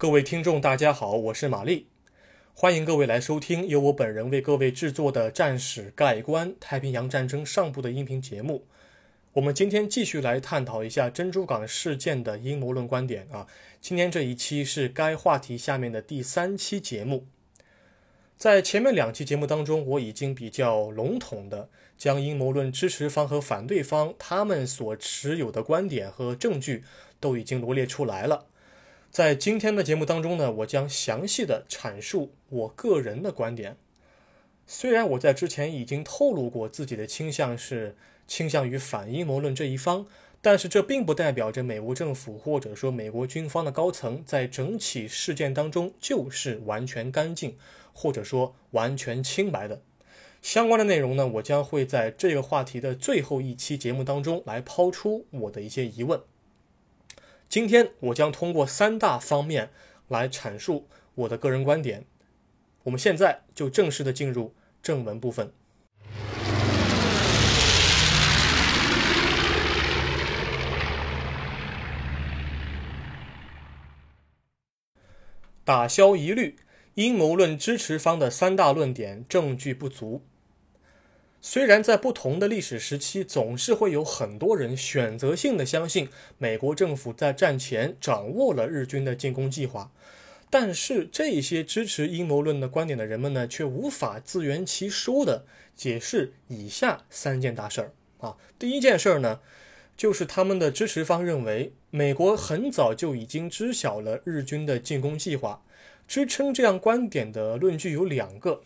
各位听众，大家好，我是玛丽，欢迎各位来收听由我本人为各位制作的《战史概观：太平洋战争上部》的音频节目。我们今天继续来探讨一下珍珠港事件的阴谋论观点啊。今天这一期是该话题下面的第三期节目。在前面两期节目当中，我已经比较笼统的将阴谋论支持方和反对方他们所持有的观点和证据都已经罗列出来了。在今天的节目当中呢，我将详细的阐述我个人的观点。虽然我在之前已经透露过自己的倾向是倾向于反阴谋论这一方，但是这并不代表着美国政府或者说美国军方的高层在整起事件当中就是完全干净或者说完全清白的。相关的内容呢，我将会在这个话题的最后一期节目当中来抛出我的一些疑问。今天我将通过三大方面来阐述我的个人观点。我们现在就正式的进入正文部分。打消疑虑，阴谋论支持方的三大论点证据不足。虽然在不同的历史时期，总是会有很多人选择性的相信美国政府在战前掌握了日军的进攻计划，但是这些支持阴谋论的观点的人们呢，却无法自圆其说的解释以下三件大事儿啊。第一件事儿呢，就是他们的支持方认为美国很早就已经知晓了日军的进攻计划。支撑这样观点的论据有两个。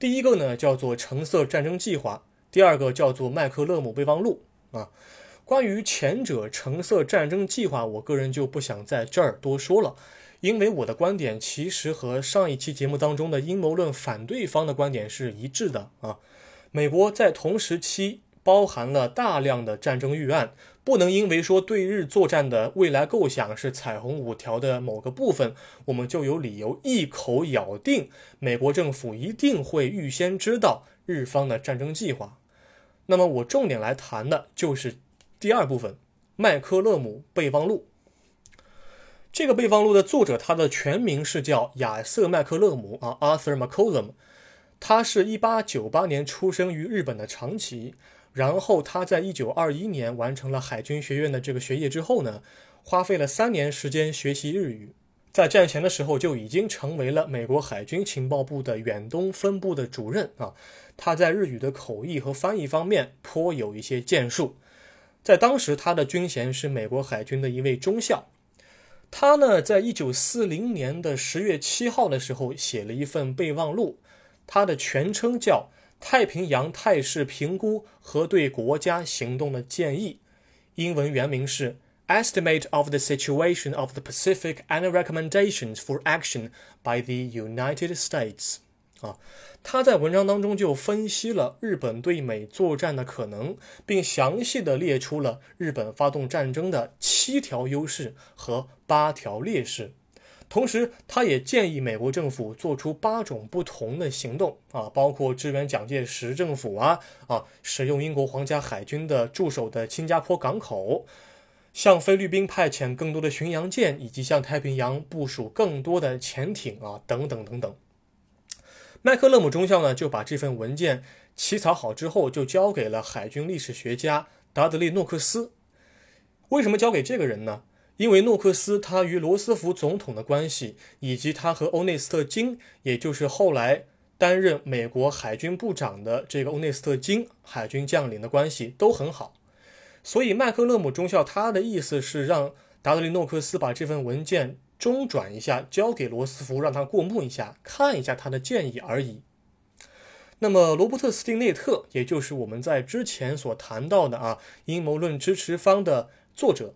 第一个呢叫做橙色战争计划，第二个叫做麦克勒姆备忘录啊。关于前者橙色战争计划，我个人就不想在这儿多说了，因为我的观点其实和上一期节目当中的阴谋论反对方的观点是一致的啊。美国在同时期包含了大量的战争预案。不能因为说对日作战的未来构想是彩虹五条的某个部分，我们就有理由一口咬定美国政府一定会预先知道日方的战争计划。那么我重点来谈的就是第二部分《麦克勒姆备忘录》。这个备忘录的作者，他的全名是叫亚瑟·麦克勒姆啊，Arthur McCollum。他是一八九八年出生于日本的长崎。然后他在一九二一年完成了海军学院的这个学业之后呢，花费了三年时间学习日语，在战前的时候就已经成为了美国海军情报部的远东分部的主任啊。他在日语的口译和翻译方面颇有一些建树，在当时他的军衔是美国海军的一位中校。他呢，在一九四零年的十月七号的时候写了一份备忘录，他的全称叫。太平洋态势评估和对国家行动的建议，英文原名是 Estimate of the Situation of the Pacific and Recommendations for Action by the United States。啊，他在文章当中就分析了日本对美作战的可能，并详细的列出了日本发动战争的七条优势和八条劣势。同时，他也建议美国政府做出八种不同的行动啊，包括支援蒋介石政府啊啊，使用英国皇家海军的驻守的新加坡港口，向菲律宾派遣更多的巡洋舰，以及向太平洋部署更多的潜艇啊，等等等等。麦克勒姆中校呢，就把这份文件起草好之后，就交给了海军历史学家达德利·诺克斯。为什么交给这个人呢？因为诺克斯他与罗斯福总统的关系，以及他和欧内斯特·金，也就是后来担任美国海军部长的这个欧内斯特·金海军将领的关系都很好，所以麦克勒姆中校他的意思是让达德利·诺克斯把这份文件中转一下，交给罗斯福，让他过目一下，看一下他的建议而已。那么罗伯特·斯汀内特，也就是我们在之前所谈到的啊阴谋论支持方的作者。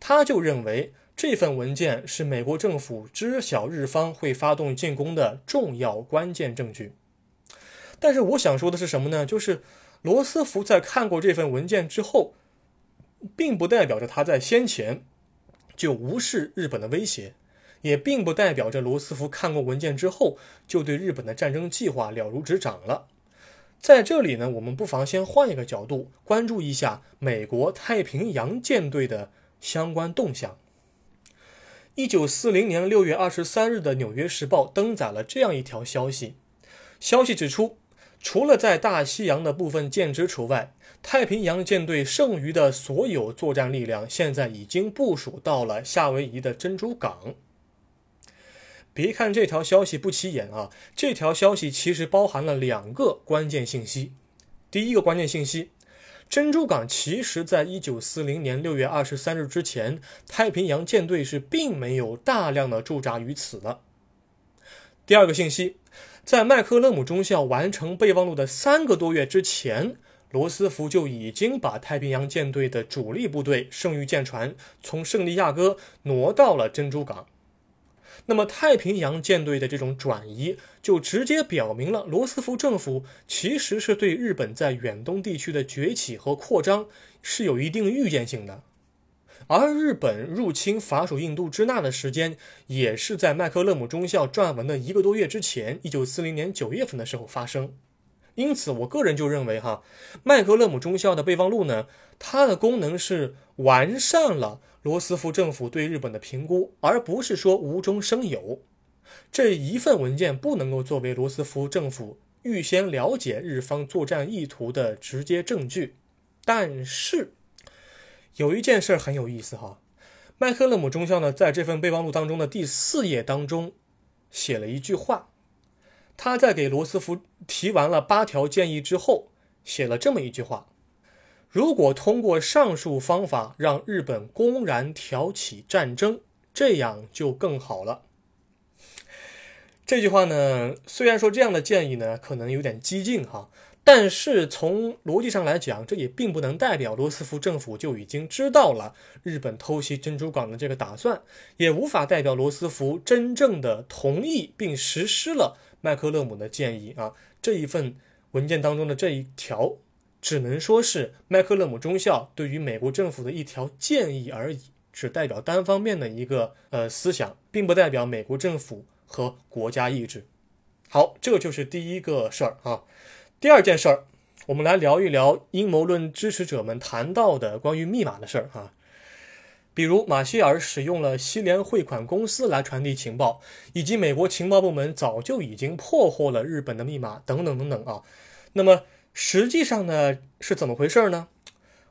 他就认为这份文件是美国政府知晓日方会发动进攻的重要关键证据。但是我想说的是什么呢？就是罗斯福在看过这份文件之后，并不代表着他在先前就无视日本的威胁，也并不代表着罗斯福看过文件之后就对日本的战争计划了如指掌了。在这里呢，我们不妨先换一个角度，关注一下美国太平洋舰队的。相关动向。一九四零年六月二十三日的《纽约时报》登载了这样一条消息，消息指出，除了在大西洋的部分舰只除外，太平洋舰队剩余的所有作战力量现在已经部署到了夏威夷的珍珠港。别看这条消息不起眼啊，这条消息其实包含了两个关键信息。第一个关键信息，珍珠港其实在一九四零年六月二十三日之前，太平洋舰队是并没有大量的驻扎于此的。第二个信息，在麦克勒姆中校完成备忘录的三个多月之前，罗斯福就已经把太平洋舰队的主力部队剩余舰船从圣地亚哥挪到了珍珠港。那么，太平洋舰队的这种转移，就直接表明了罗斯福政府其实是对日本在远东地区的崛起和扩张是有一定预见性的。而日本入侵法属印度支那的时间，也是在麦克勒姆中校撰文的一个多月之前，一九四零年九月份的时候发生。因此，我个人就认为，哈，麦克勒姆中校的备忘录呢，它的功能是完善了。罗斯福政府对日本的评估，而不是说无中生有。这一份文件不能够作为罗斯福政府预先了解日方作战意图的直接证据。但是有一件事很有意思哈，麦克勒姆中校呢在这份备忘录当中的第四页当中写了一句话，他在给罗斯福提完了八条建议之后，写了这么一句话。如果通过上述方法让日本公然挑起战争，这样就更好了。这句话呢，虽然说这样的建议呢可能有点激进哈，但是从逻辑上来讲，这也并不能代表罗斯福政府就已经知道了日本偷袭珍珠港的这个打算，也无法代表罗斯福真正的同意并实施了麦克勒姆的建议啊。这一份文件当中的这一条。只能说是麦克勒姆中校对于美国政府的一条建议而已，只代表单方面的一个呃思想，并不代表美国政府和国家意志。好，这就是第一个事儿啊。第二件事儿，我们来聊一聊阴谋论支持者们谈到的关于密码的事儿啊。比如马歇尔使用了西联汇款公司来传递情报，以及美国情报部门早就已经破获了日本的密码等等等等啊。那么。实际上呢，是怎么回事呢？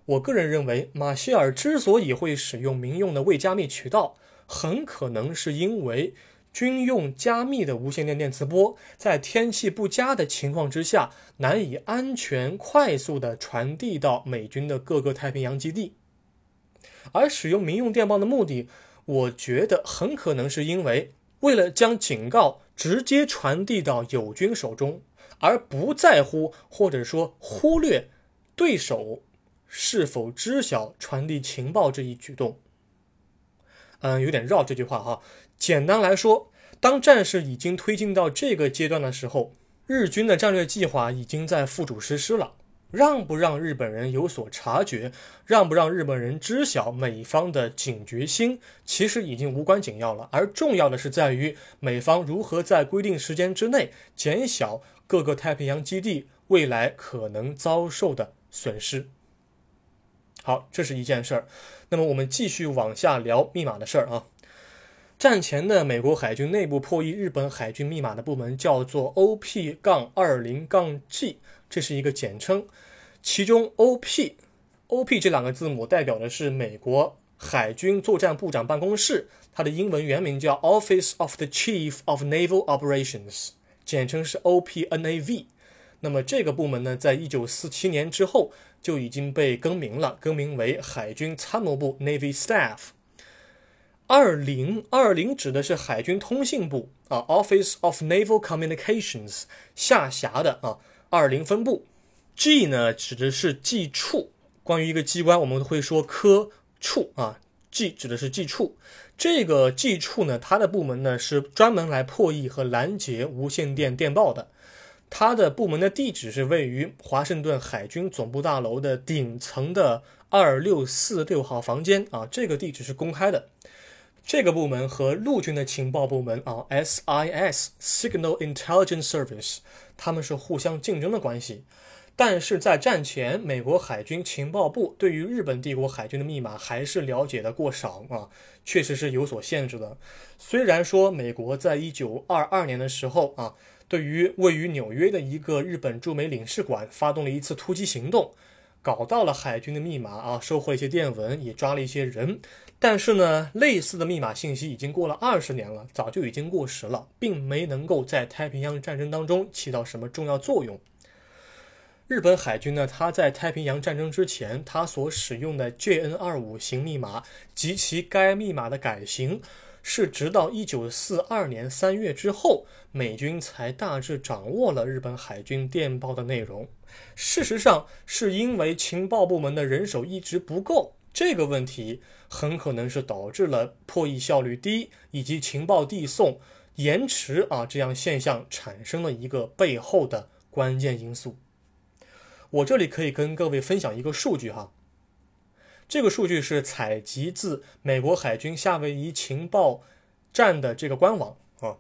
我个人认为，马歇尔之所以会使用民用的未加密渠道，很可能是因为军用加密的无线电电磁波在天气不佳的情况之下，难以安全、快速地传递到美军的各个太平洋基地。而使用民用电报的目的，我觉得很可能是因为为了将警告直接传递到友军手中。而不在乎或者说忽略对手是否知晓传递情报这一举动，嗯，有点绕这句话哈。简单来说，当战事已经推进到这个阶段的时候，日军的战略计划已经在付诸实施了。让不让日本人有所察觉，让不让日本人知晓美方的警觉心，其实已经无关紧要了。而重要的是在于美方如何在规定时间之内减小。各个太平洋基地未来可能遭受的损失。好，这是一件事儿。那么我们继续往下聊密码的事儿啊。战前的美国海军内部破译日本海军密码的部门叫做 OP- 杠二零杠 G，这是一个简称。其中 OP，OP 这两个字母代表的是美国海军作战部长办公室，它的英文原名叫 Office of the Chief of Naval Operations。简称是 OPNAV，那么这个部门呢，在一九四七年之后就已经被更名了，更名为海军参谋部 Navy Staff。二零二零指的是海军通信部啊，Office of Naval Communications 下辖的啊二零分部。G 呢指的是机处，关于一个机关，我们会说科处啊，G 指的是机处。这个 G 处呢，它的部门呢是专门来破译和拦截无线电电报的。它的部门的地址是位于华盛顿海军总部大楼的顶层的二六四六号房间啊，这个地址是公开的。这个部门和陆军的情报部门啊，SIS（Signal Intelligence Service） 他们是互相竞争的关系。但是在战前，美国海军情报部对于日本帝国海军的密码还是了解的过少啊，确实是有所限制的。虽然说美国在一九二二年的时候啊，对于位于纽约的一个日本驻美领事馆发动了一次突击行动，搞到了海军的密码啊，收获一些电文，也抓了一些人。但是呢，类似的密码信息已经过了二十年了，早就已经过时了，并没能够在太平洋战争当中起到什么重要作用。日本海军呢，它在太平洋战争之前，它所使用的 JN 二五型密码及其该密码的改型，是直到一九四二年三月之后，美军才大致掌握了日本海军电报的内容。事实上，是因为情报部门的人手一直不够，这个问题很可能是导致了破译效率低以及情报递送延迟啊这样现象产生了一个背后的关键因素。我这里可以跟各位分享一个数据哈，这个数据是采集自美国海军夏威夷情报站的这个官网啊。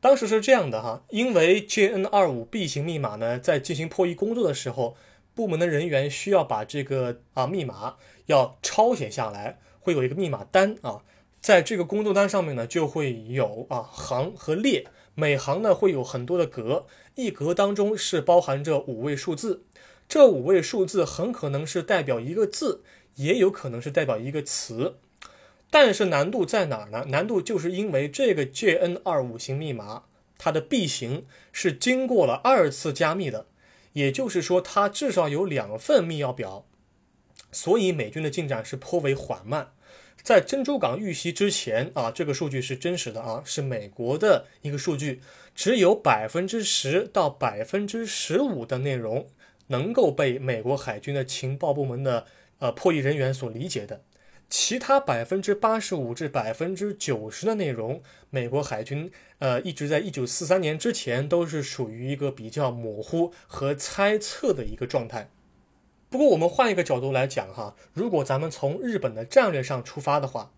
当时是这样的哈，因为 JN 二五 B 型密码呢，在进行破译工作的时候，部门的人员需要把这个啊密码要抄写下来，会有一个密码单啊，在这个工作单上面呢，就会有啊行和列，每行呢会有很多的格，一格当中是包含着五位数字。这五位数字很可能是代表一个字，也有可能是代表一个词，但是难度在哪儿呢？难度就是因为这个 JN 二五型密码，它的 B 型是经过了二次加密的，也就是说它至少有两份密钥表，所以美军的进展是颇为缓慢。在珍珠港遇袭之前啊，这个数据是真实的啊，是美国的一个数据，只有百分之十到百分之十五的内容。能够被美国海军的情报部门的呃破译人员所理解的，其他百分之八十五至百分之九十的内容，美国海军呃一直在一九四三年之前都是属于一个比较模糊和猜测的一个状态。不过我们换一个角度来讲哈，如果咱们从日本的战略上出发的话，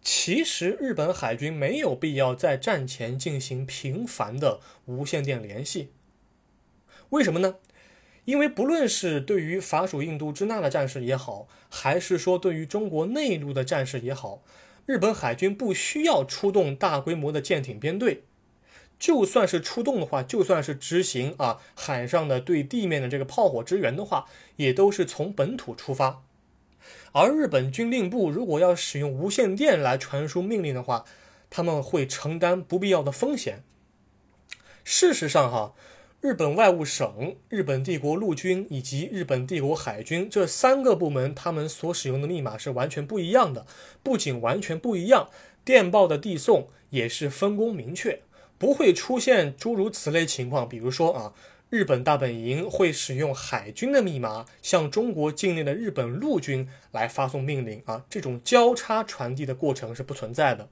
其实日本海军没有必要在战前进行频繁的无线电联系，为什么呢？因为不论是对于法属印度支那的战士也好，还是说对于中国内陆的战士也好，日本海军不需要出动大规模的舰艇编队，就算是出动的话，就算是执行啊海上的对地面的这个炮火支援的话，也都是从本土出发。而日本军令部如果要使用无线电来传输命令的话，他们会承担不必要的风险。事实上，哈。日本外务省、日本帝国陆军以及日本帝国海军这三个部门，他们所使用的密码是完全不一样的。不仅完全不一样，电报的递送也是分工明确，不会出现诸如此类情况。比如说啊，日本大本营会使用海军的密码向中国境内的日本陆军来发送命令啊，这种交叉传递的过程是不存在的。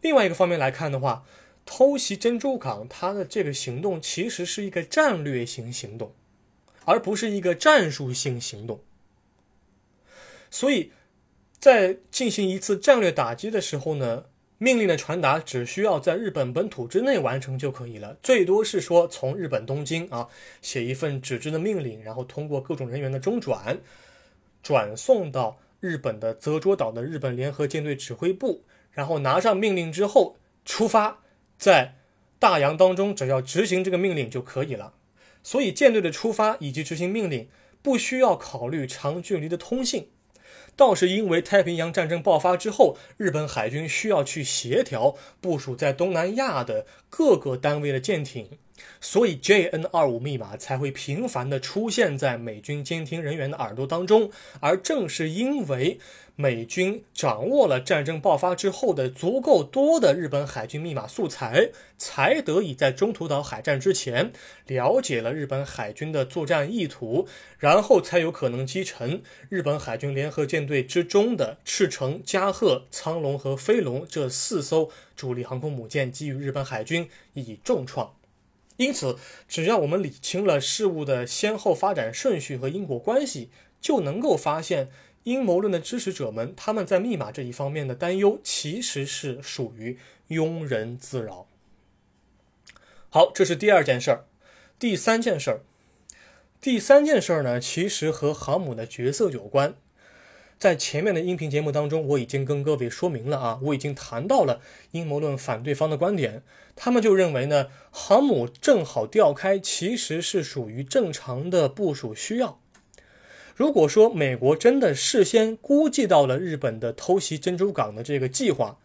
另外一个方面来看的话。偷袭珍珠港，它的这个行动其实是一个战略性行动，而不是一个战术性行动。所以，在进行一次战略打击的时候呢，命令的传达只需要在日本本土之内完成就可以了，最多是说从日本东京啊写一份纸质的命令，然后通过各种人员的中转，转送到日本的泽捉岛的日本联合舰队指挥部，然后拿上命令之后出发。在大洋当中，只要执行这个命令就可以了。所以舰队的出发以及执行命令不需要考虑长距离的通信，倒是因为太平洋战争爆发之后，日本海军需要去协调部署在东南亚的各个单位的舰艇。所以，JN 二五密码才会频繁地出现在美军监听人员的耳朵当中。而正是因为美军掌握了战争爆发之后的足够多的日本海军密码素材，才得以在中途岛海战之前了解了日本海军的作战意图，然后才有可能击沉日本海军联合舰队之中的赤城、加贺、苍龙和飞龙这四艘主力航空母舰，给予日本海军以重创。因此，只要我们理清了事物的先后发展顺序和因果关系，就能够发现阴谋论的支持者们他们在密码这一方面的担忧其实是属于庸人自扰。好，这是第二件事儿。第三件事儿，第三件事儿呢，其实和航母的角色有关。在前面的音频节目当中，我已经跟各位说明了啊，我已经谈到了阴谋论反对方的观点，他们就认为呢，航母正好调开其实是属于正常的部署需要。如果说美国真的事先估计到了日本的偷袭珍珠港的这个计划，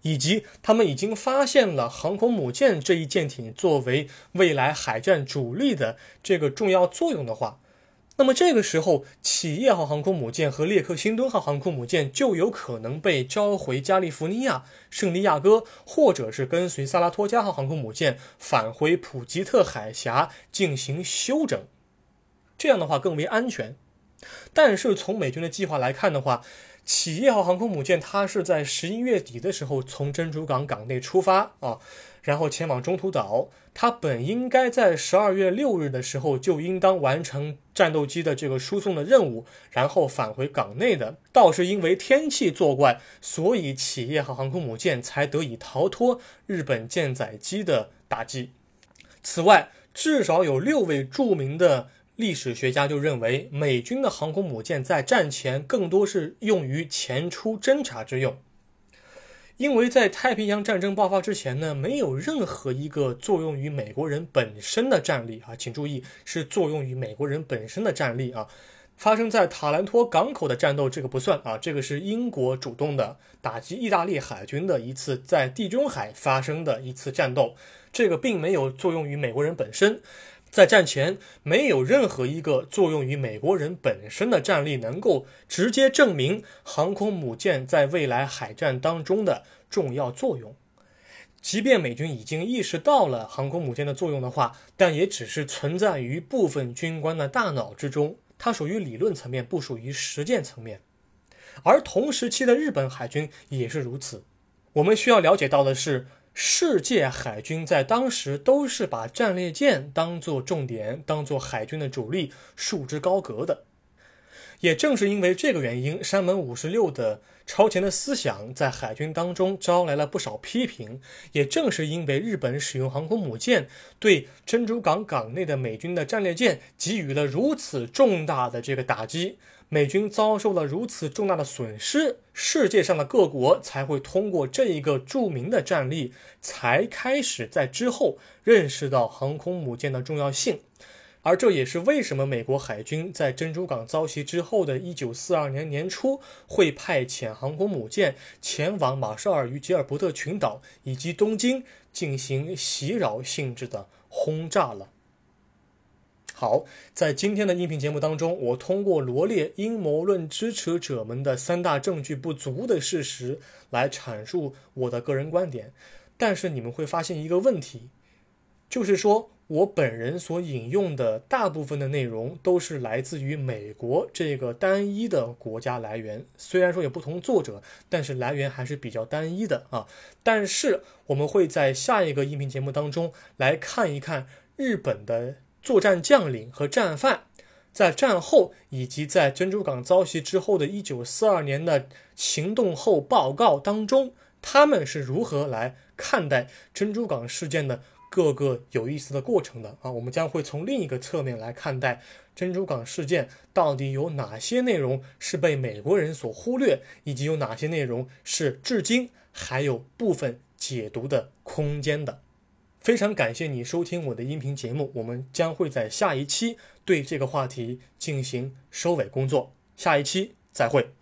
以及他们已经发现了航空母舰这一舰艇作为未来海战主力的这个重要作用的话，那么这个时候，企业号航空母舰和列克星敦号航空母舰就有可能被召回加利福尼亚、圣地亚哥，或者是跟随萨拉托加号航空母舰返回普吉特海峡进行休整。这样的话更为安全。但是从美军的计划来看的话，企业号航空母舰它是在十一月底的时候从珍珠港港内出发啊。然后前往中途岛，它本应该在十二月六日的时候就应当完成战斗机的这个输送的任务，然后返回港内的。倒是因为天气作怪，所以企业号航空母舰才得以逃脱日本舰载机的打击。此外，至少有六位著名的历史学家就认为，美军的航空母舰在战前更多是用于前出侦察之用。因为在太平洋战争爆发之前呢，没有任何一个作用于美国人本身的战力啊，请注意是作用于美国人本身的战力啊，发生在塔兰托港口的战斗这个不算啊，这个是英国主动的打击意大利海军的一次在地中海发生的一次战斗，这个并没有作用于美国人本身。在战前，没有任何一个作用于美国人本身的战力能够直接证明航空母舰在未来海战当中的重要作用。即便美军已经意识到了航空母舰的作用的话，但也只是存在于部分军官的大脑之中，它属于理论层面，不属于实践层面。而同时期的日本海军也是如此。我们需要了解到的是。世界海军在当时都是把战列舰当做重点，当做海军的主力，束之高阁的。也正是因为这个原因，山本五十六的超前的思想在海军当中招来了不少批评。也正是因为日本使用航空母舰对珍珠港港内的美军的战列舰给予了如此重大的这个打击。美军遭受了如此重大的损失，世界上的各国才会通过这一个著名的战例，才开始在之后认识到航空母舰的重要性。而这也是为什么美国海军在珍珠港遭袭之后的1942年年初会派遣航空母舰前往马绍尔与吉尔伯特群岛以及东京进行袭扰性质的轰炸了。好，在今天的音频节目当中，我通过罗列阴谋论支持者们的三大证据不足的事实来阐述我的个人观点。但是你们会发现一个问题，就是说我本人所引用的大部分的内容都是来自于美国这个单一的国家来源。虽然说有不同作者，但是来源还是比较单一的啊。但是我们会在下一个音频节目当中来看一看日本的。作战将领和战犯在战后以及在珍珠港遭袭之后的1942年的行动后报告当中，他们是如何来看待珍珠港事件的各个有意思的过程的啊？我们将会从另一个侧面来看待珍珠港事件到底有哪些内容是被美国人所忽略，以及有哪些内容是至今还有部分解读的空间的。非常感谢你收听我的音频节目，我们将会在下一期对这个话题进行收尾工作。下一期再会。